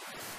you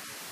you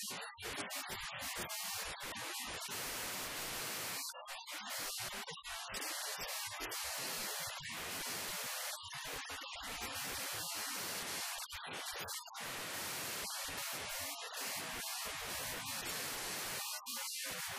you.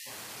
私たちは。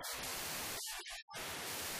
やった!